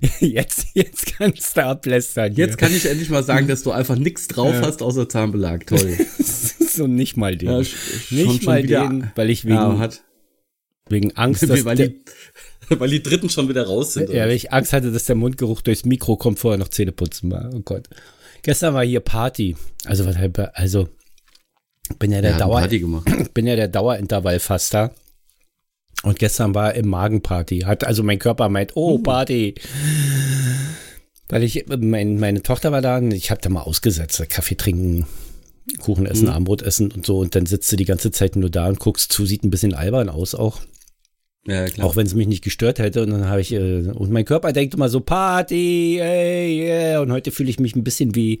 Jetzt, jetzt kannst du ablästern. Jetzt kann ich endlich mal sagen, dass du einfach nichts drauf ja. hast außer Zahnbelag. Toll. so nicht mal den. Ja, nicht mal wieder, den, weil ich wegen, ja, hat. wegen Angst, dass weil, die, weil die Dritten schon wieder raus sind. Ja, weil ich Angst hatte, dass der Mundgeruch durchs Mikro kommt, vorher noch Zähne putzen war. Oh Gott. Gestern war hier Party. Also, was also, bin ja der Dauer, bin ja der Dauerintervallfaster. Und gestern war im Magenparty. Hat also mein Körper meint, oh, uh. Party. Weil ich, mein, meine Tochter war da und ich habe da mal ausgesetzt, Kaffee trinken, Kuchen essen, mhm. Armbrot essen und so. Und dann sitzt du die ganze Zeit nur da und guckst zu, sieht ein bisschen albern aus auch. Ja, klar. Auch wenn es mich nicht gestört hätte. Und dann habe ich, äh, und mein Körper denkt immer so, Party, ey, yeah. Und heute fühle ich mich ein bisschen wie,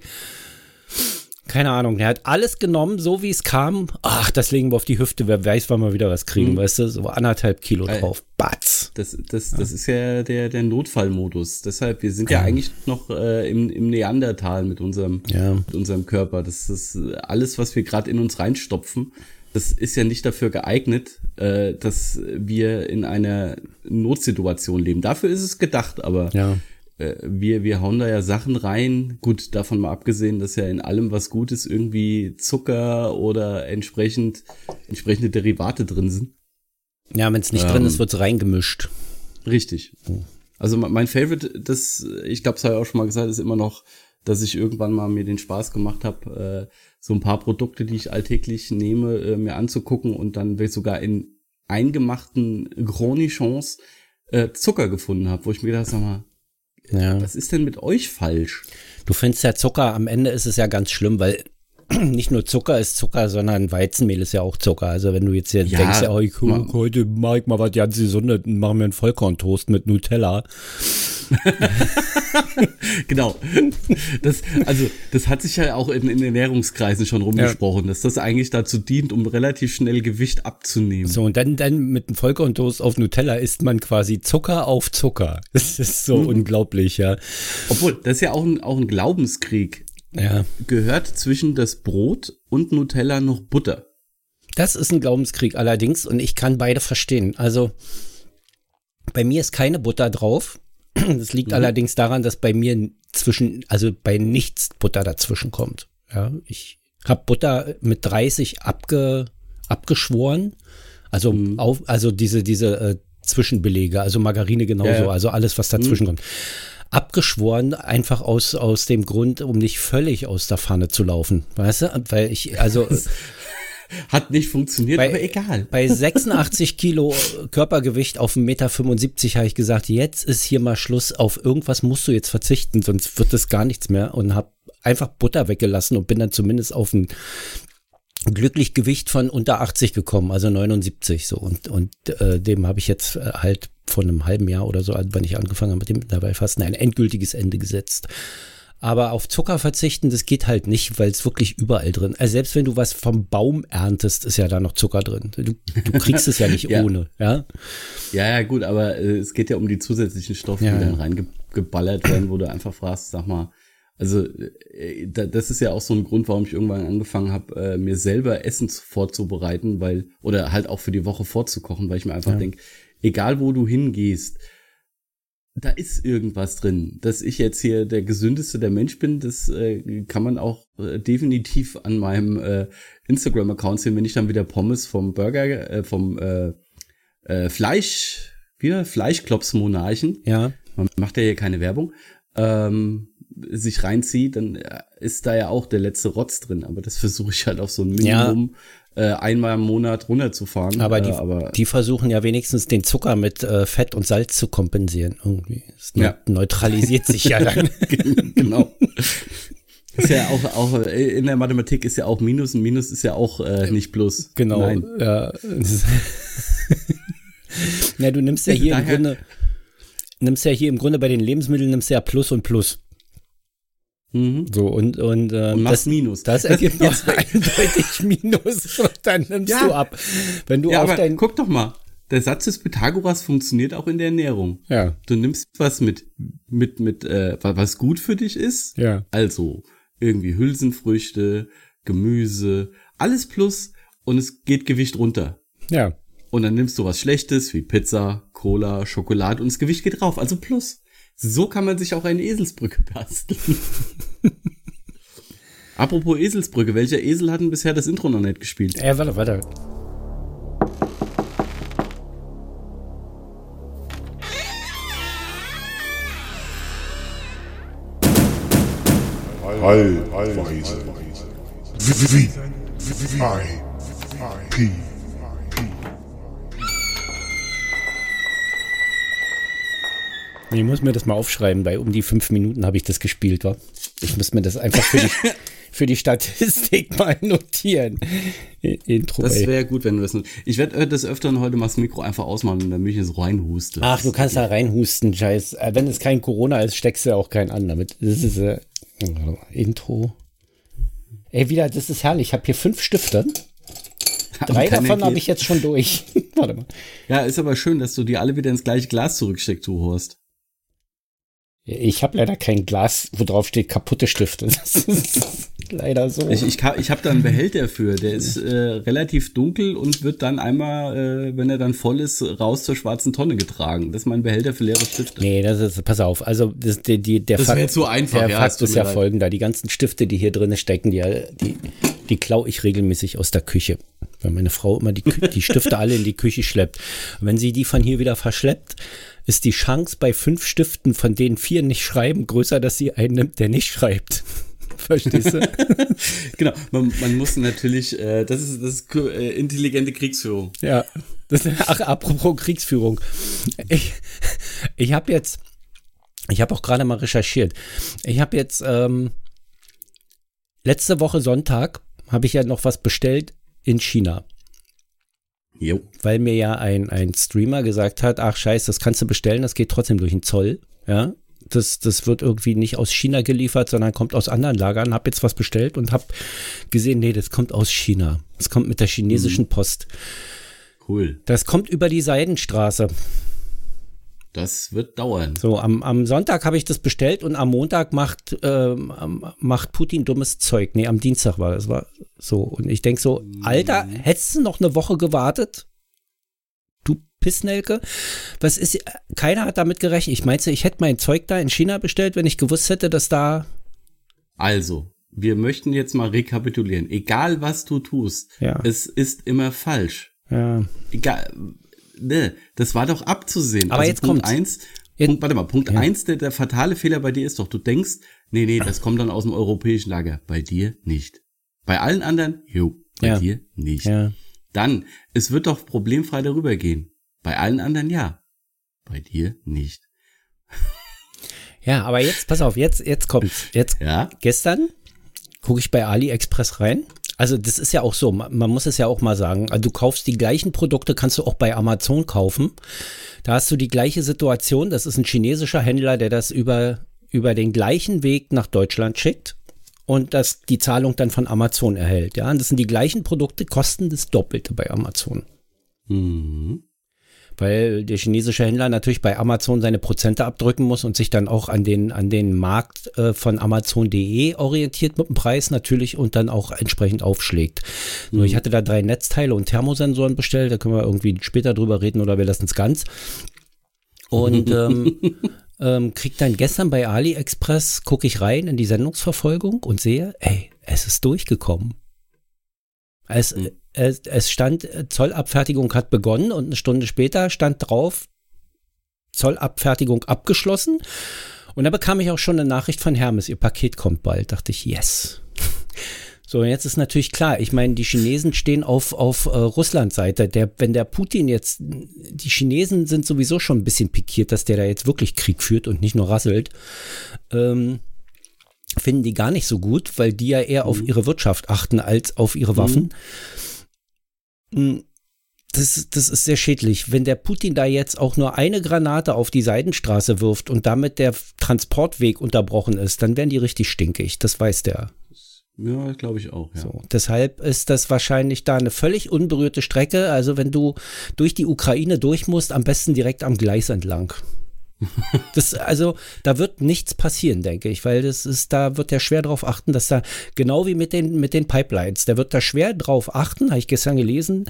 keine Ahnung, der hat alles genommen, so wie es kam. Ach, das legen wir auf die Hüfte, wer weiß, wann wir wieder was kriegen, mhm. weißt du? So anderthalb Kilo drauf. Batz. Das, das, das ja. ist ja der, der Notfallmodus. Deshalb, wir sind ja, ja eigentlich noch äh, im, im Neandertal mit unserem, ja. mit unserem Körper. Das ist alles, was wir gerade in uns reinstopfen. Das ist ja nicht dafür geeignet, äh, dass wir in einer Notsituation leben. Dafür ist es gedacht, aber ja äh, wir, wir hauen da ja Sachen rein. Gut, davon mal abgesehen, dass ja in allem, was gut ist, irgendwie Zucker oder entsprechend, entsprechende Derivate drin sind. Ja, wenn es nicht ähm, drin ist, wird's reingemischt. Richtig. Also mein Favorite, das, ich glaube, das habe ich auch schon mal gesagt, ist immer noch, dass ich irgendwann mal mir den Spaß gemacht habe, äh, so ein paar Produkte, die ich alltäglich nehme, äh, mir anzugucken und dann sogar in eingemachten Gronichons äh, Zucker gefunden habe, wo ich mir gedacht habe, sag mal, ja. Was ist denn mit euch falsch? Du findest ja Zucker, am Ende ist es ja ganz schlimm, weil nicht nur Zucker ist Zucker, sondern Weizenmehl ist ja auch Zucker. Also wenn du jetzt hier ja, denkst, oh, ich, heute mach ich mal was ganz Gesundes, machen wir einen Vollkorntoast mit Nutella. genau. Das, also, das hat sich ja auch in, in Ernährungskreisen schon rumgesprochen, ja. dass das eigentlich dazu dient, um relativ schnell Gewicht abzunehmen. So, und dann, dann mit einem Vollkorntoast auf Nutella isst man quasi Zucker auf Zucker. Das ist so mhm. unglaublich, ja. Obwohl, das ist ja auch ein, auch ein Glaubenskrieg. Ja. Gehört zwischen das Brot und Nutella noch Butter? Das ist ein Glaubenskrieg allerdings und ich kann beide verstehen. Also, bei mir ist keine Butter drauf. Das liegt mhm. allerdings daran, dass bei mir zwischen, also bei nichts Butter dazwischen kommt. Ja, ich habe Butter mit 30 abge, abgeschworen. Also mhm. auf, also diese, diese äh, Zwischenbelege, also Margarine genauso, ja, ja. also alles, was dazwischen mhm. kommt. Abgeschworen, einfach aus, aus dem Grund, um nicht völlig aus der Pfanne zu laufen. Weißt du? Weil ich, also. Hat nicht funktioniert, bei, aber egal. Bei 86 Kilo Körpergewicht auf 1,75 Meter habe ich gesagt, jetzt ist hier mal Schluss. Auf irgendwas musst du jetzt verzichten, sonst wird es gar nichts mehr. Und habe einfach Butter weggelassen und bin dann zumindest auf ein glücklich Gewicht von unter 80 gekommen, also 79 so. Und, und äh, dem habe ich jetzt äh, halt vor einem halben Jahr oder so, wenn ich angefangen habe mit dem dabei fast ein endgültiges Ende gesetzt. Aber auf Zucker verzichten, das geht halt nicht, weil es wirklich überall drin. Also selbst wenn du was vom Baum erntest, ist ja da noch Zucker drin. Du, du kriegst es ja nicht ja. ohne, ja? Ja, ja, gut, aber äh, es geht ja um die zusätzlichen Stoffe, ja, die dann reingeballert werden, wo du einfach fragst, sag mal, also äh, das ist ja auch so ein Grund, warum ich irgendwann angefangen habe, äh, mir selber Essen vorzubereiten, weil oder halt auch für die Woche vorzukochen, weil ich mir einfach ja. denke, egal wo du hingehst, da ist irgendwas drin. Dass ich jetzt hier der gesündeste der Mensch bin, das äh, kann man auch äh, definitiv an meinem äh, Instagram-Account sehen, wenn ich dann wieder Pommes vom Burger, äh, vom äh, äh, Fleisch, wieder Fleischklops-Monarchen. Ja. Man macht ja hier keine Werbung. Ähm, sich reinzieht, dann äh, ist da ja auch der letzte Rotz drin. Aber das versuche ich halt auf so ein Minimum äh, einmal im Monat runterzufahren. Aber die, äh, aber die versuchen ja wenigstens den Zucker mit äh, Fett und Salz zu kompensieren. Irgendwie. Es ja. neutralisiert sich ja dann. genau. Ist ja auch, auch in der Mathematik ist ja auch Minus und Minus ist ja auch äh, nicht Plus. Genau. Nein. Ja. ja, du nimmst ja hier im Grunde, nimmst ja hier im Grunde bei den Lebensmitteln nimmst ja Plus und Plus. Mhm. So, und, und, ähm, und das Minus. Das ergibt noch eindeutig Minus. Und dann nimmst ja. du ab. Wenn du ja, auf dein guck doch mal. Der Satz des Pythagoras funktioniert auch in der Ernährung. Ja. Du nimmst was mit, mit, mit, äh, was gut für dich ist. Ja. Also, irgendwie Hülsenfrüchte, Gemüse, alles plus und es geht Gewicht runter. Ja. Und dann nimmst du was Schlechtes wie Pizza, Cola, Schokolade und das Gewicht geht drauf, also plus. So kann man sich auch eine Eselsbrücke basteln. Apropos Eselsbrücke, welcher Esel hat denn bisher das Intro noch nicht gespielt? Ja, warte, warte. Allweise. V, I, P. Ich muss mir das mal aufschreiben, weil um die fünf Minuten habe ich das gespielt, wa? Ich muss mir das einfach für die, für die Statistik mal notieren. Intro. Das wäre gut, wenn du das. Ich werde äh, das öfter heute mal das Mikro einfach ausmachen und dann mich so reinhuste. Ach, du kannst da reinhusten, Scheiß. Äh, wenn es kein Corona ist, steckst du auch keinen an damit. Das ist äh, Intro. Ey, wieder, das ist herrlich. Ich habe hier fünf Stifte. Drei davon habe ich jetzt schon durch. Warte mal. Ja, ist aber schön, dass du die alle wieder ins gleiche Glas zurücksteckst, du Horst. Ich habe leider kein Glas, wo drauf steht kaputte Stifte. Das ist leider so. Ich, ich, ich habe da einen Behälter für. Der ist äh, relativ dunkel und wird dann einmal, äh, wenn er dann voll ist, raus zur schwarzen Tonne getragen. Das ist mein Behälter für leere Stifte. Nee, das ist, pass auf. Also das, die, die, der das Fakt, zu einfach. Der ja, Fakt ist ja leid. folgender. Die ganzen Stifte, die hier drin stecken, die, die, die klaue ich regelmäßig aus der Küche. Weil meine Frau immer die, die Stifte alle in die Küche schleppt. Und wenn sie die von hier wieder verschleppt, ist die Chance bei fünf Stiften, von denen vier nicht schreiben, größer, dass sie einen nimmt, der nicht schreibt. Verstehst du? genau, man, man, muss natürlich, äh, das ist, das ist äh, intelligente Kriegsführung. Ja, das, ach, apropos Kriegsführung. Ich, ich habe jetzt, ich habe auch gerade mal recherchiert. Ich habe jetzt ähm, letzte Woche Sonntag habe ich ja noch was bestellt in China. Jo. Weil mir ja ein, ein Streamer gesagt hat, ach scheiße, das kannst du bestellen, das geht trotzdem durch den Zoll. Ja, das, das wird irgendwie nicht aus China geliefert, sondern kommt aus anderen Lagern. Hab jetzt was bestellt und hab gesehen, nee, das kommt aus China. Das kommt mit der chinesischen mhm. Post. Cool. Das kommt über die Seidenstraße. Das wird dauern. So, am, am Sonntag habe ich das bestellt und am Montag macht, ähm, macht Putin dummes Zeug. Nee, am Dienstag war das. War so. Und ich denke so, Alter, mhm. hättest du noch eine Woche gewartet? Du Pissnelke. Was ist, keiner hat damit gerechnet. Ich meinte, ich hätte mein Zeug da in China bestellt, wenn ich gewusst hätte, dass da. Also, wir möchten jetzt mal rekapitulieren. Egal was du tust, ja. es ist immer falsch. Ja. Egal ne, das war doch abzusehen. Aber also jetzt Punkt kommt eins. Punkt, warte mal, Punkt ja. eins, der, der fatale Fehler bei dir ist doch, du denkst, nee, nee, das kommt dann aus dem europäischen Lager. Bei dir nicht. Bei allen anderen, jo, bei ja. dir nicht. Ja. Dann, es wird doch problemfrei darüber gehen. Bei allen anderen ja. Bei dir nicht. Ja, aber jetzt, pass auf, jetzt, jetzt kommt's. Jetzt, ja? gestern gucke ich bei AliExpress rein also das ist ja auch so, man, man muss es ja auch mal sagen. Also du kaufst die gleichen Produkte, kannst du auch bei Amazon kaufen. Da hast du die gleiche Situation. Das ist ein chinesischer Händler, der das über, über den gleichen Weg nach Deutschland schickt und das die Zahlung dann von Amazon erhält. Ja, und das sind die gleichen Produkte, kosten das Doppelte bei Amazon. Mhm weil der chinesische Händler natürlich bei Amazon seine Prozente abdrücken muss und sich dann auch an den, an den Markt äh, von Amazon.de orientiert mit dem Preis natürlich und dann auch entsprechend aufschlägt. Mhm. So, ich hatte da drei Netzteile und Thermosensoren bestellt, da können wir irgendwie später drüber reden oder wir lassen es ganz. Und ähm, ähm, krieg dann gestern bei AliExpress, gucke ich rein in die Sendungsverfolgung und sehe, ey, es ist durchgekommen. Es, mhm es, es stand, äh, Zollabfertigung hat begonnen und eine Stunde später stand drauf, Zollabfertigung abgeschlossen. Und da bekam ich auch schon eine Nachricht von Hermes, ihr Paket kommt bald. Dachte ich, yes. So, jetzt ist natürlich klar, ich meine, die Chinesen stehen auf, auf äh, Russlands Seite. Der, wenn der Putin jetzt, die Chinesen sind sowieso schon ein bisschen pikiert, dass der da jetzt wirklich Krieg führt und nicht nur rasselt. Ähm, finden die gar nicht so gut, weil die ja eher mhm. auf ihre Wirtschaft achten als auf ihre Waffen. Mhm. Hm, das, das ist sehr schädlich. Wenn der Putin da jetzt auch nur eine Granate auf die Seidenstraße wirft und damit der Transportweg unterbrochen ist, dann werden die richtig stinkig. Das weiß der. Ja, glaube ich auch. Ja. So, deshalb ist das wahrscheinlich da eine völlig unberührte Strecke. Also wenn du durch die Ukraine durch musst, am besten direkt am Gleis entlang. Das, also, da wird nichts passieren, denke ich, weil das ist, da wird er schwer darauf achten, dass da, genau wie mit den, mit den Pipelines, der wird da schwer darauf achten, habe ich gestern gelesen,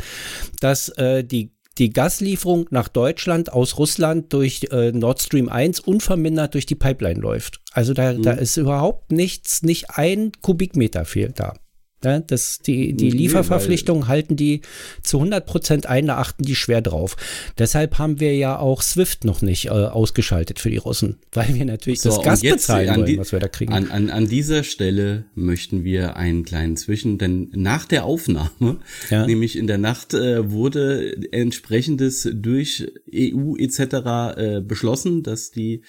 dass äh, die die Gaslieferung nach Deutschland aus Russland durch äh, Nord Stream 1 unvermindert durch die Pipeline läuft. Also da, mhm. da ist überhaupt nichts, nicht ein Kubikmeter fehlt da. Ja, das, die, die Lieferverpflichtungen halten die zu 100 Prozent ein, da achten die schwer drauf. Deshalb haben wir ja auch SWIFT noch nicht äh, ausgeschaltet für die Russen, weil wir natürlich so, das Gas bezahlen wollen, die, was wir da kriegen. An, an, an dieser Stelle möchten wir einen kleinen Zwischen, denn nach der Aufnahme, ja. nämlich in der Nacht, äh, wurde entsprechendes durch EU etc. Äh, beschlossen, dass die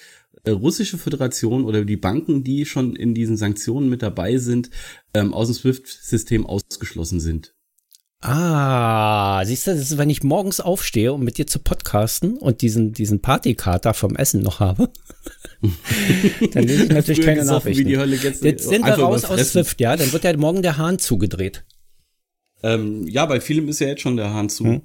russische Föderation oder die Banken, die schon in diesen Sanktionen mit dabei sind, ähm, aus dem SWIFT-System ausgeschlossen sind. Ah, siehst du, das ist, wenn ich morgens aufstehe, um mit dir zu podcasten und diesen, diesen Partykater vom Essen noch habe, dann lese ich natürlich keine Nachrichten. Wie die Hölle jetzt, jetzt sind wir raus aus Swift, ja, dann wird ja morgen der Hahn zugedreht. Ähm, ja, bei vielem ist ja jetzt schon der Hahn zu. Hm.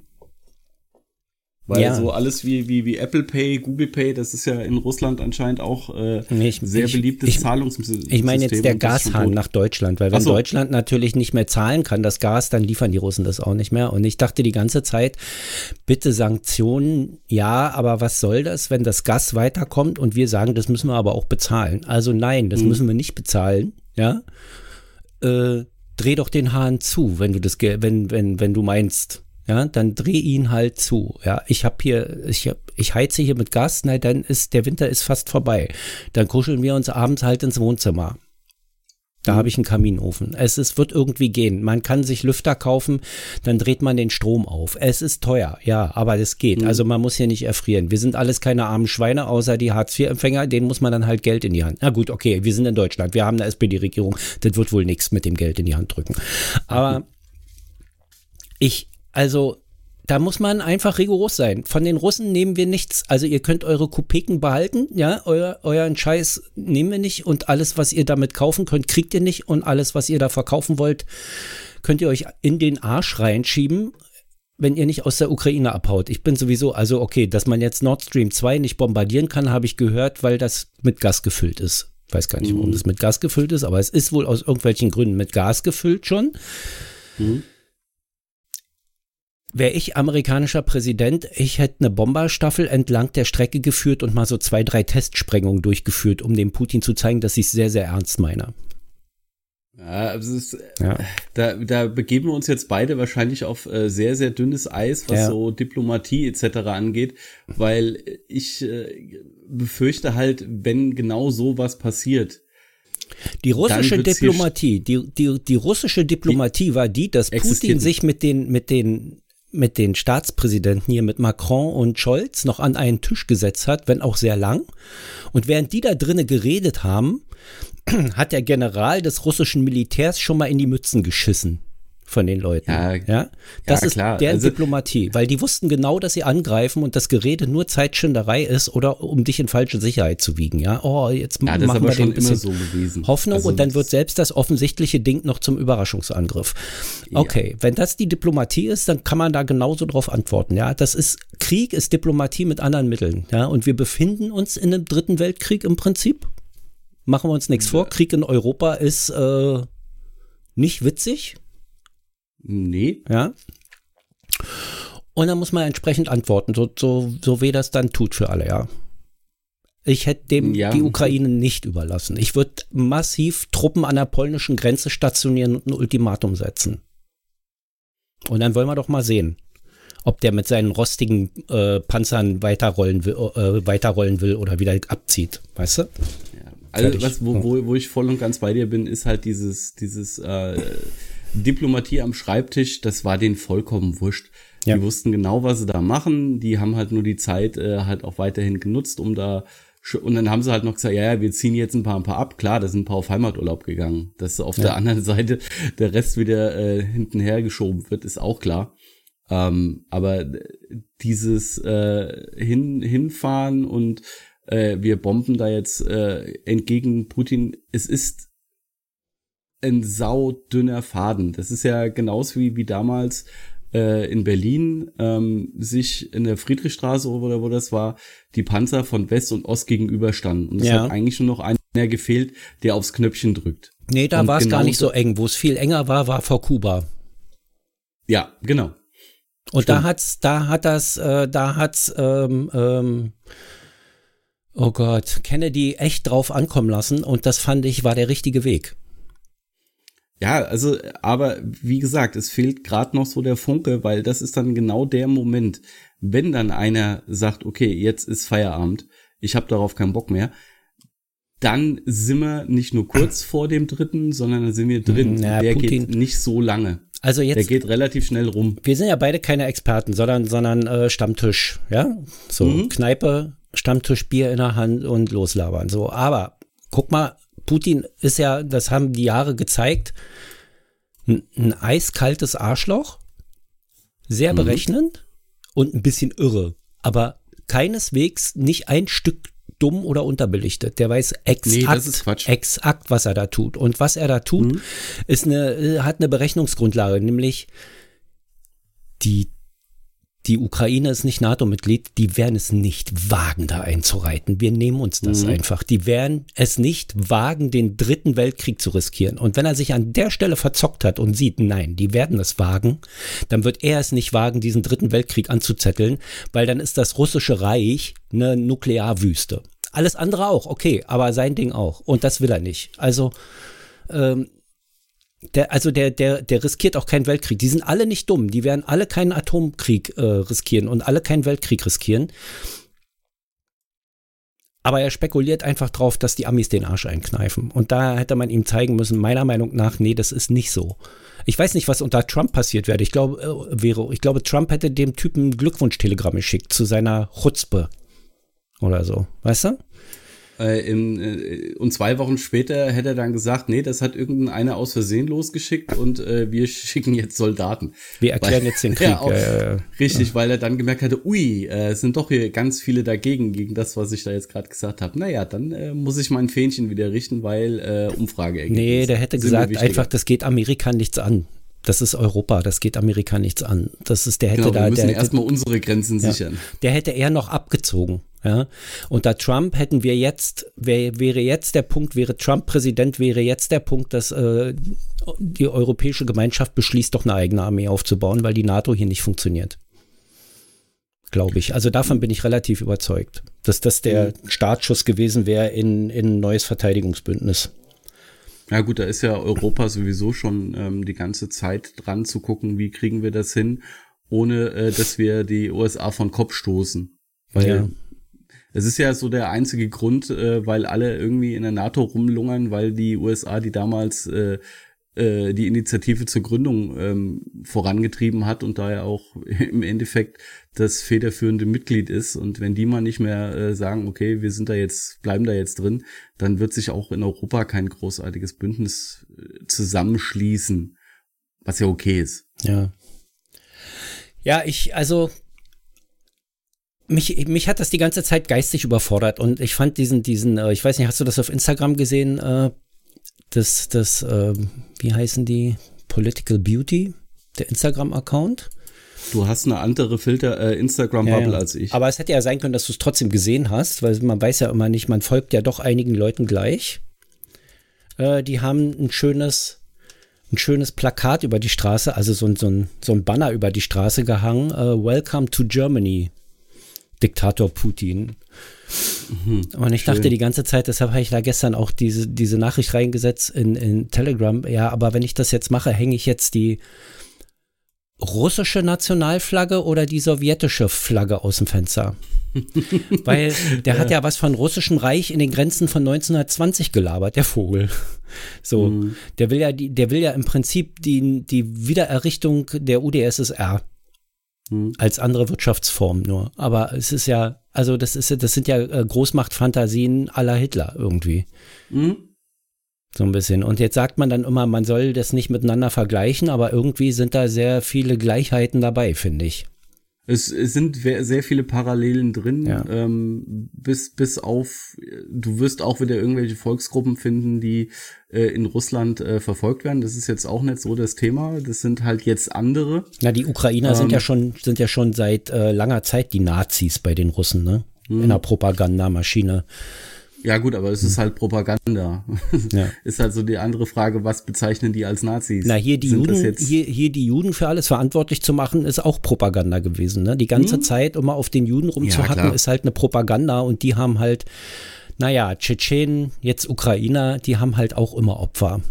Weil ja. so alles wie, wie, wie Apple Pay, Google Pay, das ist ja in Russland anscheinend auch äh, nee, ich, sehr beliebtes ich, Zahlungssystem. Ich meine jetzt der Gashahn nach Deutschland, weil wenn so. Deutschland natürlich nicht mehr zahlen kann, das Gas, dann liefern die Russen das auch nicht mehr. Und ich dachte die ganze Zeit, bitte Sanktionen, ja, aber was soll das, wenn das Gas weiterkommt und wir sagen, das müssen wir aber auch bezahlen. Also nein, das hm. müssen wir nicht bezahlen, ja. Äh, dreh doch den Hahn zu, wenn du das, wenn, wenn, wenn du meinst, ja, dann dreh ihn halt zu. Ja, ich habe hier, ich hab, ich heize hier mit Gas, nein, dann ist der Winter ist fast vorbei. Dann kuscheln wir uns abends halt ins Wohnzimmer. Da mhm. habe ich einen Kaminofen. Es ist, wird irgendwie gehen. Man kann sich Lüfter kaufen, dann dreht man den Strom auf. Es ist teuer, ja, aber das geht. Mhm. Also man muss hier nicht erfrieren. Wir sind alles keine armen Schweine, außer die Hartz-IV-Empfänger. Denen muss man dann halt Geld in die Hand. Na gut, okay, wir sind in Deutschland. Wir haben eine SPD-Regierung. Das wird wohl nichts mit dem Geld in die Hand drücken. Aber mhm. ich, also da muss man einfach rigoros sein. Von den Russen nehmen wir nichts. Also ihr könnt eure Kopeken behalten, ja, euer, euren Scheiß nehmen wir nicht und alles, was ihr damit kaufen könnt, kriegt ihr nicht und alles, was ihr da verkaufen wollt, könnt ihr euch in den Arsch reinschieben, wenn ihr nicht aus der Ukraine abhaut. Ich bin sowieso, also okay, dass man jetzt Nord Stream 2 nicht bombardieren kann, habe ich gehört, weil das mit Gas gefüllt ist. Weiß gar nicht, warum mhm. das mit Gas gefüllt ist, aber es ist wohl aus irgendwelchen Gründen mit Gas gefüllt schon. Mhm wäre ich amerikanischer Präsident, ich hätte eine Bomberstaffel entlang der Strecke geführt und mal so zwei, drei Testsprengungen durchgeführt, um dem Putin zu zeigen, dass ich es sehr, sehr ernst meine. Ja, ist, ja. Da, da begeben wir uns jetzt beide wahrscheinlich auf äh, sehr, sehr dünnes Eis, was ja. so Diplomatie etc. angeht, weil ich äh, befürchte halt, wenn genau so was passiert, die russische Diplomatie, die, die, die russische Diplomatie war die, dass Putin sich mit den, mit den mit den Staatspräsidenten hier, mit Macron und Scholz, noch an einen Tisch gesetzt hat, wenn auch sehr lang. Und während die da drinnen geredet haben, hat der General des russischen Militärs schon mal in die Mützen geschissen von den Leuten. Ja, ja? das ja, ist klar. deren also, Diplomatie, weil die wussten genau, dass sie angreifen und das Gerede nur Zeitschinderei ist oder um dich in falsche Sicherheit zu wiegen. Ja, oh, jetzt ja, machen wir den bisschen so Hoffnung also, und dann wird selbst das offensichtliche Ding noch zum Überraschungsangriff. Okay, ja. wenn das die Diplomatie ist, dann kann man da genauso drauf antworten. Ja, das ist Krieg ist Diplomatie mit anderen Mitteln. Ja, und wir befinden uns in einem dritten Weltkrieg im Prinzip. Machen wir uns nichts vor. Krieg in Europa ist äh, nicht witzig Nee. Ja. Und dann muss man entsprechend antworten, so, so, so weh das dann tut für alle, ja. Ich hätte dem ja. die Ukraine nicht überlassen. Ich würde massiv Truppen an der polnischen Grenze stationieren und ein Ultimatum setzen. Und dann wollen wir doch mal sehen, ob der mit seinen rostigen äh, Panzern weiterrollen will, äh, weiterrollen will oder wieder abzieht, weißt du? Ja. Also was, wo, wo, wo ich voll und ganz bei dir bin, ist halt dieses, dieses äh, Diplomatie am Schreibtisch, das war denen vollkommen wurscht. Ja. Die wussten genau, was sie da machen. Die haben halt nur die Zeit äh, halt auch weiterhin genutzt, um da und dann haben sie halt noch gesagt, ja, ja, wir ziehen jetzt ein paar, ein paar ab. Klar, da sind ein paar auf Heimaturlaub gegangen. Dass auf ja. der anderen Seite der Rest wieder äh, hintenher geschoben wird, ist auch klar. Ähm, aber dieses äh, hin, hinfahren und äh, wir bomben da jetzt äh, entgegen Putin, es ist ein saudünner Faden. Das ist ja genauso wie, wie damals äh, in Berlin ähm, sich in der Friedrichstraße oder wo das war, die Panzer von West und Ost gegenüberstanden. Und es ja. hat eigentlich nur noch einer gefehlt, der aufs Knöpfchen drückt. Nee, da war es gar nicht so eng. Wo es viel enger war, war vor Kuba. Ja, genau. Und Stimmt. da hat's, da hat das, äh, da hat's, ähm, ähm, oh Gott, Kennedy echt drauf ankommen lassen und das fand ich war der richtige Weg. Ja, also, aber wie gesagt, es fehlt gerade noch so der Funke, weil das ist dann genau der Moment, wenn dann einer sagt, okay, jetzt ist Feierabend, ich habe darauf keinen Bock mehr, dann sind wir nicht nur kurz vor dem dritten, sondern dann sind wir drin. Ja, der Putin, geht nicht so lange. Also jetzt, der geht relativ schnell rum. Wir sind ja beide keine Experten, sondern, sondern äh, Stammtisch, ja, so mhm. Kneipe, Stammtisch, Bier in der Hand und loslabern. So, aber guck mal, Putin ist ja, das haben die Jahre gezeigt, ein, ein eiskaltes Arschloch, sehr mhm. berechnend und ein bisschen irre, aber keineswegs nicht ein Stück dumm oder unterbelichtet. Der weiß exakt, nee, exakt, was er da tut. Und was er da tut, mhm. ist eine, hat eine Berechnungsgrundlage, nämlich die die Ukraine ist nicht NATO-Mitglied, die werden es nicht wagen, da einzureiten. Wir nehmen uns das mhm. einfach. Die werden es nicht wagen, den dritten Weltkrieg zu riskieren. Und wenn er sich an der Stelle verzockt hat und sieht, nein, die werden es wagen, dann wird er es nicht wagen, diesen dritten Weltkrieg anzuzetteln, weil dann ist das russische Reich eine Nuklearwüste. Alles andere auch, okay, aber sein Ding auch. Und das will er nicht. Also, ähm, der, also der, der, der riskiert auch keinen Weltkrieg. Die sind alle nicht dumm. Die werden alle keinen Atomkrieg äh, riskieren und alle keinen Weltkrieg riskieren. Aber er spekuliert einfach drauf, dass die Amis den Arsch einkneifen. Und da hätte man ihm zeigen müssen, meiner Meinung nach, nee, das ist nicht so. Ich weiß nicht, was unter Trump passiert wäre. Ich glaube, äh, wäre, ich glaube, Trump hätte dem Typen Glückwunschtelegramm geschickt zu seiner Chutzpe. Oder so. Weißt du? Äh, in, äh, und zwei Wochen später hätte er dann gesagt, nee, das hat irgendeiner aus Versehen losgeschickt und äh, wir schicken jetzt Soldaten. Wir erklären weil, jetzt den Krieg. Ja, auch, richtig, weil er dann gemerkt hatte, ui, äh, es sind doch hier ganz viele dagegen, gegen das, was ich da jetzt gerade gesagt habe. Naja, dann äh, muss ich mein Fähnchen wieder richten, weil äh, Umfrage Nee, der hätte gesagt, einfach, das geht Amerika nichts an. Das ist Europa, das geht Amerika nichts an. Das ist, der hätte genau, da. Wir müssen erstmal unsere Grenzen ja, sichern. Der hätte eher noch abgezogen. Ja, unter Trump hätten wir jetzt, wär, wäre jetzt der Punkt, wäre Trump Präsident, wäre jetzt der Punkt, dass äh, die europäische Gemeinschaft beschließt, doch eine eigene Armee aufzubauen, weil die NATO hier nicht funktioniert. Glaube ich. Also davon bin ich relativ überzeugt, dass das der mhm. Startschuss gewesen wäre in, in ein neues Verteidigungsbündnis. Ja gut, da ist ja Europa sowieso schon ähm, die ganze Zeit dran zu gucken, wie kriegen wir das hin, ohne äh, dass wir die USA von Kopf stoßen. Weil ja. es ist ja so der einzige Grund, äh, weil alle irgendwie in der NATO rumlungern, weil die USA, die damals äh, äh, die Initiative zur Gründung ähm, vorangetrieben hat und daher auch im Endeffekt das federführende Mitglied ist. Und wenn die mal nicht mehr äh, sagen, okay, wir sind da jetzt, bleiben da jetzt drin, dann wird sich auch in Europa kein großartiges Bündnis äh, zusammenschließen, was ja okay ist. Ja. Ja, ich, also mich, mich hat das die ganze Zeit geistig überfordert und ich fand diesen, diesen, äh, ich weiß nicht, hast du das auf Instagram gesehen, das, das, äh, wie heißen die? Political Beauty, der Instagram-Account. Du hast eine andere Filter äh, Instagram-Bubble ja, ja. als ich. Aber es hätte ja sein können, dass du es trotzdem gesehen hast, weil man weiß ja immer nicht, man folgt ja doch einigen Leuten gleich. Äh, die haben ein schönes, ein schönes Plakat über die Straße, also so, so, ein, so ein Banner über die Straße gehangen. Uh, Welcome to Germany, Diktator Putin. Mhm, und ich schön. dachte die ganze Zeit, deshalb habe ich da gestern auch diese, diese Nachricht reingesetzt in, in Telegram. Ja, aber wenn ich das jetzt mache, hänge ich jetzt die russische Nationalflagge oder die sowjetische Flagge aus dem Fenster? Weil der ja. hat ja was von russischem Reich in den Grenzen von 1920 gelabert, der Vogel. So, mhm. der will ja die, der will ja im Prinzip die, die Wiedererrichtung der UdSSR mhm. als andere Wirtschaftsform nur. Aber es ist ja, also das ist das sind ja äh, Großmachtfantasien aller Hitler irgendwie. Mhm. So ein bisschen. Und jetzt sagt man dann immer, man soll das nicht miteinander vergleichen, aber irgendwie sind da sehr viele Gleichheiten dabei, finde ich. Es, es sind sehr viele Parallelen drin, ja. ähm, bis, bis auf, du wirst auch wieder irgendwelche Volksgruppen finden, die äh, in Russland äh, verfolgt werden. Das ist jetzt auch nicht so das Thema. Das sind halt jetzt andere. Na, die Ukrainer ähm, sind ja ähm, schon, sind ja schon seit äh, langer Zeit die Nazis bei den Russen, ne? In der mhm. Propagandamaschine. Ja gut, aber es ist halt Propaganda. Ja. ist halt so die andere Frage, was bezeichnen die als Nazis? Na, hier die, Juden, hier, hier die Juden für alles verantwortlich zu machen, ist auch Propaganda gewesen. Ne? Die ganze hm? Zeit immer auf den Juden rumzuhacken, ja, ist halt eine Propaganda und die haben halt, naja, Tschetschenen, jetzt Ukrainer, die haben halt auch immer Opfer.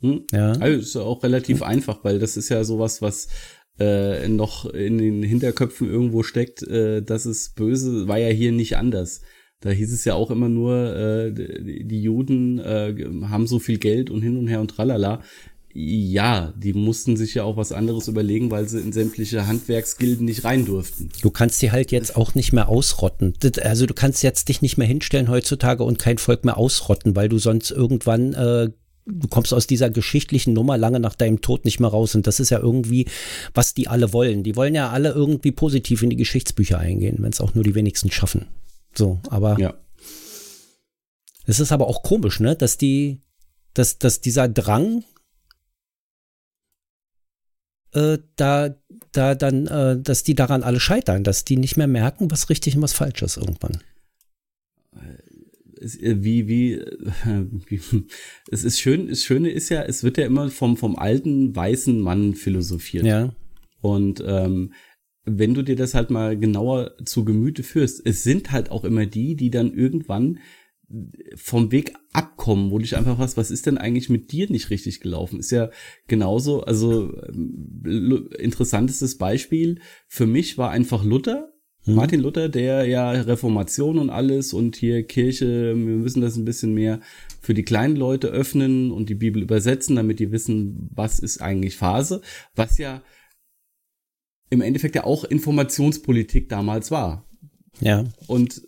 Hm? Ja. Also ist auch relativ hm. einfach, weil das ist ja sowas, was äh, noch in den Hinterköpfen irgendwo steckt, äh, das ist böse, war ja hier nicht anders. Da hieß es ja auch immer nur, äh, die Juden äh, haben so viel Geld und hin und her und tralala. Ja, die mussten sich ja auch was anderes überlegen, weil sie in sämtliche Handwerksgilden nicht rein durften. Du kannst sie halt jetzt auch nicht mehr ausrotten. Also du kannst jetzt dich nicht mehr hinstellen heutzutage und kein Volk mehr ausrotten, weil du sonst irgendwann äh, du kommst aus dieser geschichtlichen Nummer lange nach deinem Tod nicht mehr raus. Und das ist ja irgendwie, was die alle wollen. Die wollen ja alle irgendwie positiv in die Geschichtsbücher eingehen, wenn es auch nur die wenigsten schaffen. So, aber ja. es ist aber auch komisch, ne, dass die, dass, dass dieser Drang äh, da, da dann, äh, dass die daran alle scheitern, dass die nicht mehr merken, was richtig und was falsch ist irgendwann. Äh, wie, wie, wie, es ist schön, das Schöne ist ja, es wird ja immer vom, vom alten weißen Mann philosophiert. Ja. Und ähm, wenn du dir das halt mal genauer zu Gemüte führst, es sind halt auch immer die, die dann irgendwann vom Weg abkommen, wo dich einfach was, was ist denn eigentlich mit dir nicht richtig gelaufen? Ist ja genauso, also ähm, interessantestes Beispiel für mich war einfach Luther. Mhm. Martin Luther, der ja Reformation und alles und hier Kirche, wir müssen das ein bisschen mehr für die kleinen Leute öffnen und die Bibel übersetzen, damit die wissen, was ist eigentlich Phase, was ja im Endeffekt ja auch Informationspolitik damals war. Ja. Und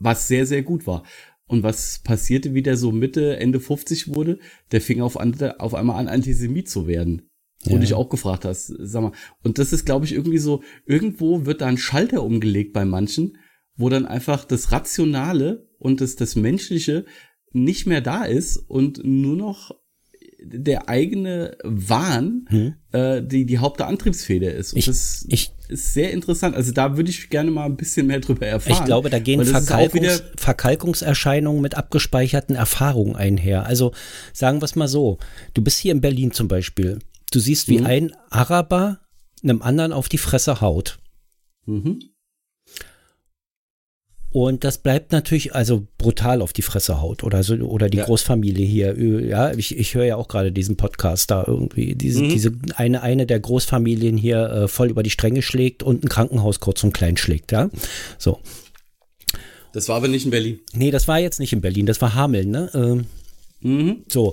was sehr, sehr gut war. Und was passierte, wie der so Mitte, Ende 50 wurde? Der fing auf, auf einmal an, Antisemit zu werden. Wo ja. du dich auch gefragt hast, sag mal. Und das ist, glaube ich, irgendwie so, irgendwo wird da ein Schalter umgelegt bei manchen, wo dann einfach das Rationale und das, das Menschliche nicht mehr da ist und nur noch der eigene Wahn hm. äh, die, die Hauptantriebsfeder ist. Und ich, das ich, ist sehr interessant. Also da würde ich gerne mal ein bisschen mehr drüber erfahren. Ich glaube, da gehen Verkalkungs Verkalkungserscheinungen mit abgespeicherten Erfahrungen einher. Also sagen wir es mal so, du bist hier in Berlin zum Beispiel. Du siehst, wie mhm. ein Araber einem anderen auf die Fresse haut. Mhm. Und das bleibt natürlich also brutal auf die Fresse haut oder so oder die ja. Großfamilie hier. Ja, ich, ich höre ja auch gerade diesen Podcast da irgendwie. Diese, mhm. diese eine, eine der Großfamilien hier äh, voll über die Stränge schlägt und ein Krankenhaus kurz und klein schlägt, ja. So. Das war aber nicht in Berlin. Nee, das war jetzt nicht in Berlin, das war Hameln, ne? Ähm, mhm. So.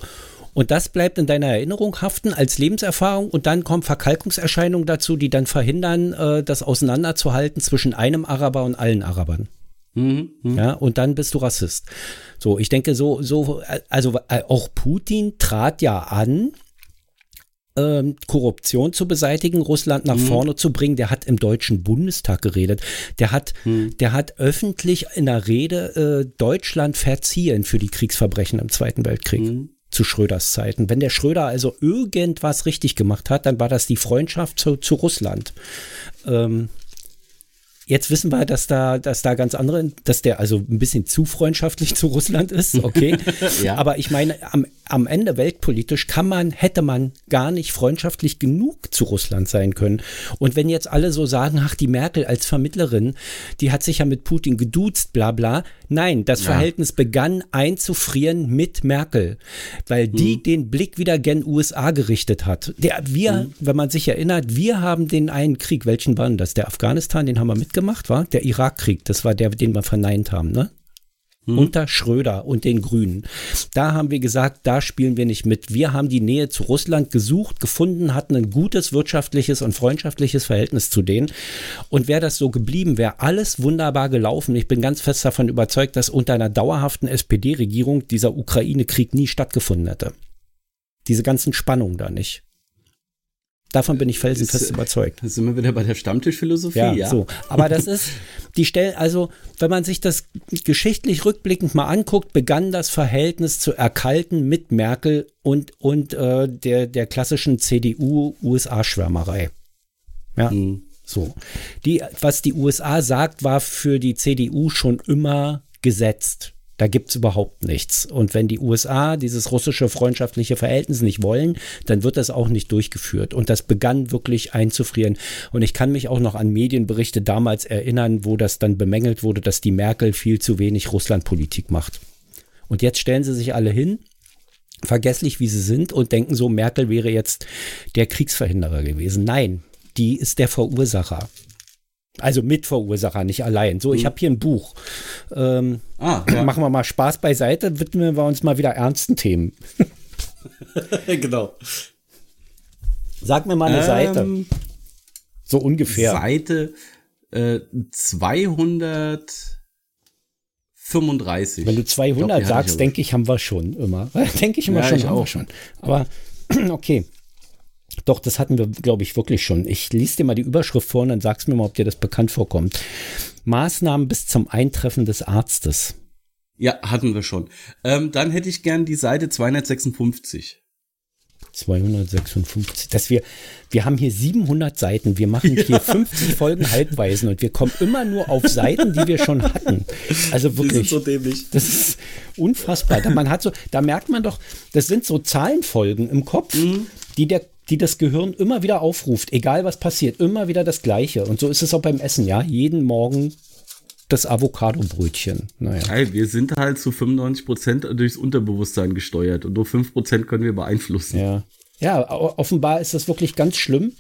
Und das bleibt in deiner Erinnerung haften als Lebenserfahrung und dann kommen Verkalkungserscheinungen dazu, die dann verhindern, äh, das auseinanderzuhalten zwischen einem Araber und allen Arabern. Mhm, mh. Ja, und dann bist du Rassist. So, ich denke, so, so, also äh, auch Putin trat ja an, ähm, Korruption zu beseitigen, Russland nach mhm. vorne zu bringen. Der hat im Deutschen Bundestag geredet. Der hat, mhm. der hat öffentlich in der Rede äh, Deutschland verziehen für die Kriegsverbrechen im Zweiten Weltkrieg. Mhm. Zu Schröders Zeiten. Wenn der Schröder also irgendwas richtig gemacht hat, dann war das die Freundschaft zu, zu Russland. Ähm, Jetzt wissen wir, dass da, dass da ganz andere, dass der also ein bisschen zu freundschaftlich zu Russland ist, okay. ja. Aber ich meine, am, am Ende weltpolitisch kann man, hätte man gar nicht freundschaftlich genug zu Russland sein können. Und wenn jetzt alle so sagen, ach, die Merkel als Vermittlerin, die hat sich ja mit Putin geduzt, bla bla. Nein, das ja. Verhältnis begann einzufrieren mit Merkel, weil die hm. den Blick wieder gen USA gerichtet hat. Der, wir, hm. wenn man sich erinnert, wir haben den einen Krieg, welchen war das? Der Afghanistan, den haben wir mitgemacht gemacht, war? Der Irakkrieg, das war der, den wir verneint haben, ne? Hm. Unter Schröder und den Grünen. Da haben wir gesagt, da spielen wir nicht mit. Wir haben die Nähe zu Russland gesucht, gefunden, hatten ein gutes wirtschaftliches und freundschaftliches Verhältnis zu denen. Und wäre das so geblieben, wäre alles wunderbar gelaufen. Ich bin ganz fest davon überzeugt, dass unter einer dauerhaften SPD-Regierung dieser Ukraine-Krieg nie stattgefunden hätte. Diese ganzen Spannungen da nicht. Davon bin ich felsenfest ist, überzeugt. Da sind wir wieder bei der Stammtischphilosophie, ja, ja. So. Aber das ist, die Stelle, also, wenn man sich das geschichtlich rückblickend mal anguckt, begann das Verhältnis zu erkalten mit Merkel und, und äh, der, der klassischen CDU-USA-Schwärmerei. Ja, mhm. so. Die, was die USA sagt, war für die CDU schon immer gesetzt. Da gibt es überhaupt nichts. Und wenn die USA dieses russische freundschaftliche Verhältnis nicht wollen, dann wird das auch nicht durchgeführt. Und das begann wirklich einzufrieren. Und ich kann mich auch noch an Medienberichte damals erinnern, wo das dann bemängelt wurde, dass die Merkel viel zu wenig Russlandpolitik macht. Und jetzt stellen sie sich alle hin, vergesslich wie sie sind, und denken so, Merkel wäre jetzt der Kriegsverhinderer gewesen. Nein, die ist der Verursacher. Also Mitverursacher, nicht allein. So, ich mhm. habe hier ein Buch. Ähm, ah, ja. Machen wir mal Spaß beiseite, widmen wir uns mal wieder ernsten Themen. genau. Sag mir mal eine ähm, Seite. So ungefähr. Seite äh, 235. Wenn du 200 glaub, sagst, denke ich, haben wir schon immer. denke ich immer ja, schon, ich haben auch. wir schon. Aber okay. Doch, das hatten wir, glaube ich, wirklich schon. Ich lese dir mal die Überschrift vor und dann sagst du mir mal, ob dir das bekannt vorkommt. Maßnahmen bis zum Eintreffen des Arztes. Ja, hatten wir schon. Ähm, dann hätte ich gern die Seite 256. 256. Dass wir, wir haben hier 700 Seiten. Wir machen hier 50 Folgen Halbweisen und wir kommen immer nur auf Seiten, die wir schon hatten. Also wirklich. so dämlich. Das ist unfassbar. Da, man hat so, da merkt man doch, das sind so Zahlenfolgen im Kopf, mhm. die der die das Gehirn immer wieder aufruft, egal was passiert, immer wieder das Gleiche. Und so ist es auch beim Essen, ja. Jeden Morgen das Avocado-Brötchen. Naja. Hey, wir sind halt zu 95 Prozent durchs Unterbewusstsein gesteuert und nur 5 Prozent können wir beeinflussen. Ja. ja, offenbar ist das wirklich ganz schlimm.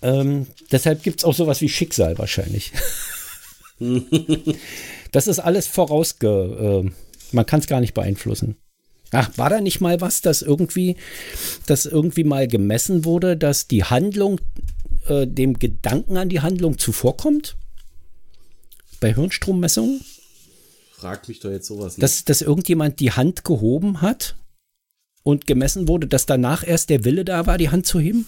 Ähm, deshalb gibt es auch sowas wie Schicksal wahrscheinlich. das ist alles vorausge... Äh, man kann es gar nicht beeinflussen. Ach, war da nicht mal was, dass irgendwie, dass irgendwie mal gemessen wurde, dass die Handlung äh, dem Gedanken an die Handlung zuvorkommt? Bei Hirnstrommessungen? Frag mich doch jetzt sowas nicht. Dass, dass irgendjemand die Hand gehoben hat und gemessen wurde, dass danach erst der Wille da war, die Hand zu heben?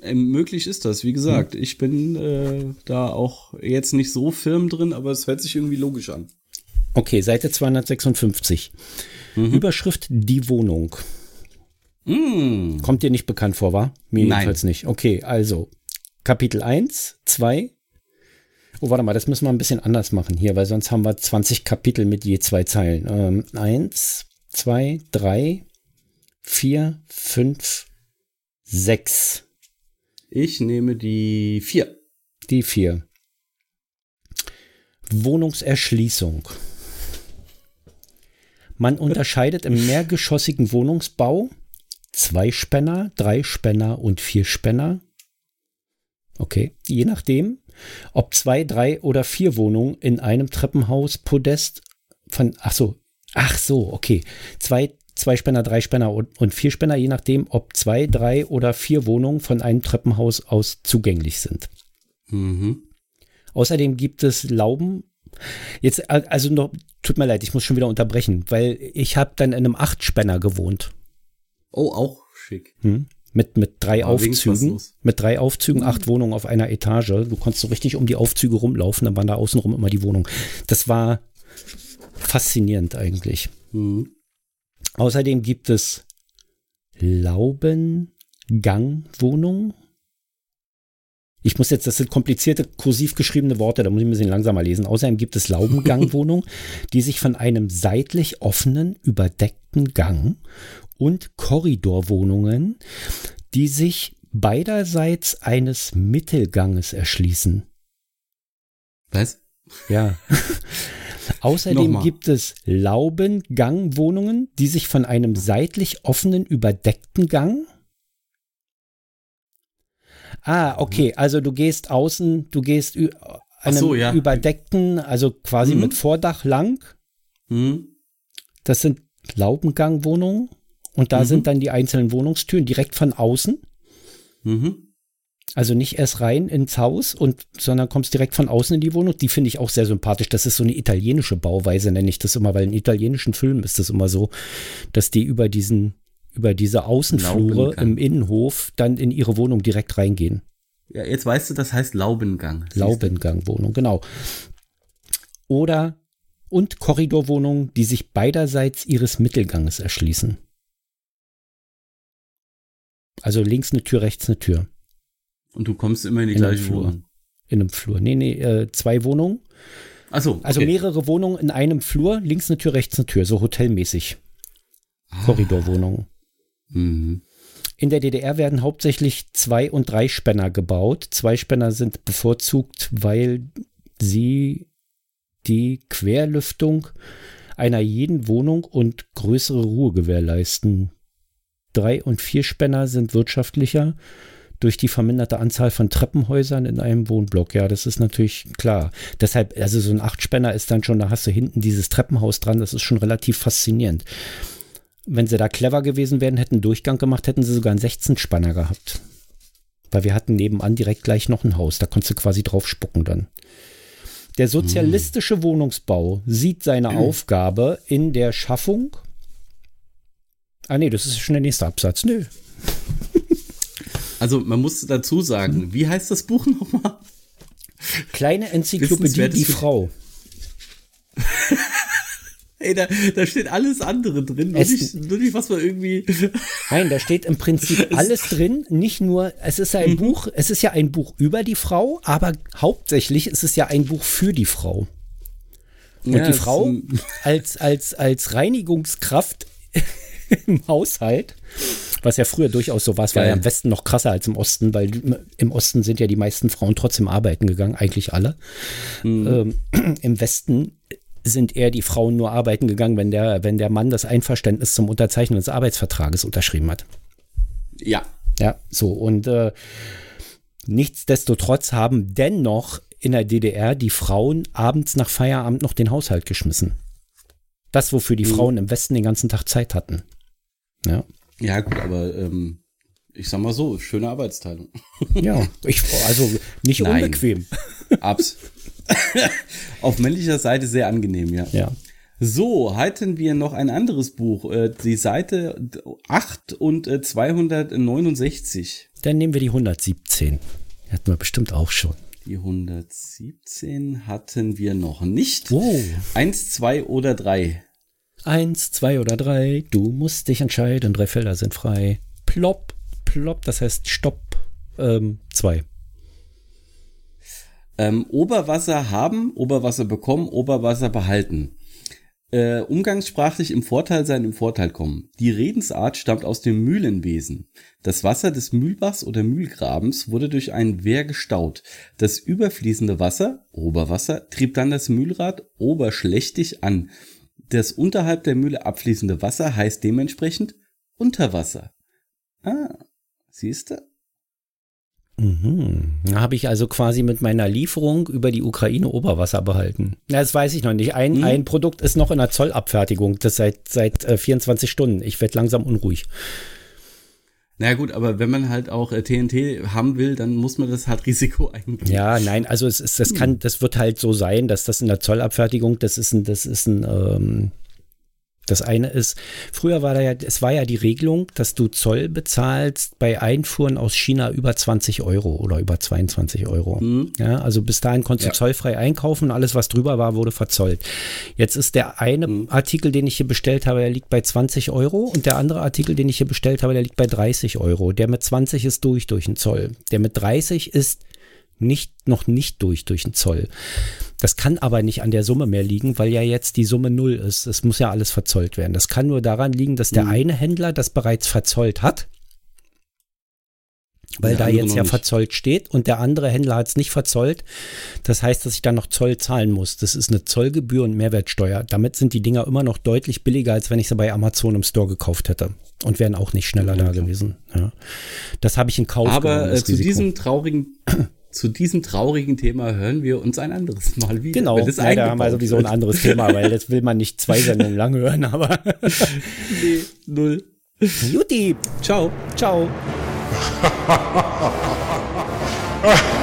Ähm, möglich ist das, wie gesagt. Hm. Ich bin äh, da auch jetzt nicht so firm drin, aber es hört sich irgendwie logisch an. Okay, Seite 256. Mhm. Überschrift Die Wohnung. Mm. Kommt dir nicht bekannt vor, war? Mir Nein. jedenfalls nicht. Okay, also Kapitel 1, 2. Oh, warte mal, das müssen wir ein bisschen anders machen hier, weil sonst haben wir 20 Kapitel mit je zwei Zeilen. Ähm, 1, 2, 3, 4, 5, 6. Ich nehme die 4. Die 4. Wohnungserschließung. Man unterscheidet im mehrgeschossigen Wohnungsbau zwei Spänner, drei Spänner und vier Spänner. Okay, je nachdem, ob zwei, drei oder vier Wohnungen in einem Treppenhaus Podest von, ach so, ach so, okay, zwei, zwei Spänner, drei Spänner und, und vier Spänner, je nachdem, ob zwei, drei oder vier Wohnungen von einem Treppenhaus aus zugänglich sind. Mhm. Außerdem gibt es Lauben Jetzt, also noch, tut mir leid, ich muss schon wieder unterbrechen, weil ich habe dann in einem Achtspänner gewohnt. Oh, auch schick. Hm? Mit, mit drei Aber Aufzügen. Mit drei Aufzügen, mhm. acht Wohnungen auf einer Etage. Du konntest so richtig um die Aufzüge rumlaufen, dann waren da außenrum immer die Wohnungen. Das war faszinierend eigentlich. Mhm. Außerdem gibt es Laubengangwohnungen ich muss jetzt, das sind komplizierte, kursiv geschriebene Worte, da muss ich ein bisschen langsamer lesen. Außerdem gibt es Laubengangwohnungen, die sich von einem seitlich offenen, überdeckten Gang und Korridorwohnungen, die sich beiderseits eines Mittelganges erschließen. Was? Ja. Außerdem gibt es Laubengangwohnungen, die sich von einem seitlich offenen, überdeckten Gang Ah, okay. Also du gehst außen, du gehst einem so, ja. überdeckten, also quasi mhm. mit Vordach lang. Mhm. Das sind Laubengangwohnungen. Und da mhm. sind dann die einzelnen Wohnungstüren direkt von außen. Mhm. Also nicht erst rein ins Haus und sondern kommst direkt von außen in die Wohnung. Die finde ich auch sehr sympathisch. Das ist so eine italienische Bauweise, nenne ich das immer, weil in italienischen Filmen ist das immer so, dass die über diesen über diese Außenflure im Innenhof dann in ihre Wohnung direkt reingehen. Ja, jetzt weißt du, das heißt Laubengang. Laubengangwohnung, genau. Oder und Korridorwohnungen, die sich beiderseits ihres Mittelganges erschließen. Also links eine Tür, rechts eine Tür. Und du kommst immer in die in gleiche Wohnung. In einem Flur. Nee, nee, äh, zwei Wohnungen. Achso. Okay. Also mehrere Wohnungen in einem Flur, links eine Tür, rechts eine Tür, so hotelmäßig. Ah. Korridorwohnungen. Mhm. In der DDR werden hauptsächlich Zwei- und Drei-Spänner gebaut. Zwei-Spänner sind bevorzugt, weil sie die Querlüftung einer jeden Wohnung und größere Ruhe gewährleisten. Drei- und Vierspänner sind wirtschaftlicher durch die verminderte Anzahl von Treppenhäusern in einem Wohnblock. Ja, das ist natürlich klar. Deshalb, also so ein Achtspänner ist dann schon, da hast du hinten dieses Treppenhaus dran, das ist schon relativ faszinierend. Wenn sie da clever gewesen wären, hätten Durchgang gemacht, hätten sie sogar einen 16-Spanner gehabt. Weil wir hatten nebenan direkt gleich noch ein Haus, da konntest du quasi drauf spucken dann. Der sozialistische hm. Wohnungsbau sieht seine. Aufgabe in der Schaffung. Ah, nee, das ist schon der nächste Absatz. Nö. Also, man muss dazu sagen, wie heißt das Buch nochmal? Kleine Enzyklopädie, die Frau. Ey, da, da steht alles andere drin. Nur nicht, nur nicht, was man irgendwie. Nein, da steht im Prinzip alles drin. Nicht nur, es ist ja ein mhm. Buch, es ist ja ein Buch über die Frau, aber hauptsächlich ist es ja ein Buch für die Frau. Und ja, die Frau als, als, als Reinigungskraft im Haushalt, was ja früher durchaus so war, es war ja im Westen noch krasser als im Osten, weil im Osten sind ja die meisten Frauen trotzdem arbeiten gegangen, eigentlich alle. Mhm. Ähm, Im Westen sind eher die Frauen nur arbeiten gegangen, wenn der, wenn der Mann das Einverständnis zum Unterzeichnen des Arbeitsvertrages unterschrieben hat. Ja. Ja, so. Und äh, nichtsdestotrotz haben dennoch in der DDR die Frauen abends nach Feierabend noch den Haushalt geschmissen. Das, wofür die mhm. Frauen im Westen den ganzen Tag Zeit hatten. Ja. Ja, gut, aber ähm, ich sag mal so, schöne Arbeitsteilung. Ja, ich, also nicht Nein. unbequem. Abs. Auf männlicher Seite sehr angenehm, ja. Ja. So, halten wir noch ein anderes Buch, äh, die Seite 8 und 269. Äh, Dann nehmen wir die 117. Die hatten wir bestimmt auch schon. Die 117 hatten wir noch nicht. Oh. Eins, zwei oder drei. Eins, zwei oder drei. Du musst dich entscheiden. Drei Felder sind frei. Plopp, plopp. Das heißt Stopp. Ähm, zwei. Ähm, Oberwasser haben, Oberwasser bekommen, Oberwasser behalten. Äh, umgangssprachlich im Vorteil sein, im Vorteil kommen. Die Redensart stammt aus dem Mühlenwesen. Das Wasser des Mühlbachs oder Mühlgrabens wurde durch ein Wehr gestaut. Das überfließende Wasser, Oberwasser, trieb dann das Mühlrad oberschlächtig an. Das unterhalb der Mühle abfließende Wasser heißt dementsprechend Unterwasser. Ah, siehste? Mhm. Da habe ich also quasi mit meiner Lieferung über die Ukraine Oberwasser behalten. Na, das weiß ich noch nicht. Ein, mhm. ein Produkt ist noch in der Zollabfertigung, das seit, seit äh, 24 Stunden. Ich werde langsam unruhig. Na naja, gut, aber wenn man halt auch äh, TNT haben will, dann muss man das halt Risiko eingehen. Ja, nein, also es ist, das kann, das wird halt so sein, dass das in der Zollabfertigung, das ist ein, das ist ein, ähm, das eine ist, früher war da ja, es war ja die Regelung, dass du Zoll bezahlst bei Einfuhren aus China über 20 Euro oder über 22 Euro. Mhm. Ja, also bis dahin konntest ja. du zollfrei einkaufen und alles, was drüber war, wurde verzollt. Jetzt ist der eine mhm. Artikel, den ich hier bestellt habe, der liegt bei 20 Euro und der andere Artikel, den ich hier bestellt habe, der liegt bei 30 Euro. Der mit 20 ist durch durch den Zoll. Der mit 30 ist nicht, noch nicht durch durch den Zoll. Das kann aber nicht an der Summe mehr liegen, weil ja jetzt die Summe null ist. Es muss ja alles verzollt werden. Das kann nur daran liegen, dass der mhm. eine Händler das bereits verzollt hat, weil da jetzt ja nicht. verzollt steht und der andere Händler hat es nicht verzollt. Das heißt, dass ich dann noch Zoll zahlen muss. Das ist eine Zollgebühr und Mehrwertsteuer. Damit sind die Dinger immer noch deutlich billiger, als wenn ich sie bei Amazon im Store gekauft hätte. Und wären auch nicht schneller ja, da gewesen. Ja. Das habe ich in Kauf Aber äh, zu Risiko. diesem traurigen zu diesem traurigen Thema hören wir uns ein anderes Mal wieder. Genau, das ja, da haben wir sowieso ein anderes Thema, weil das will man nicht zwei Sendungen lang hören, aber. nee, null. Juti. Ciao. Ciao.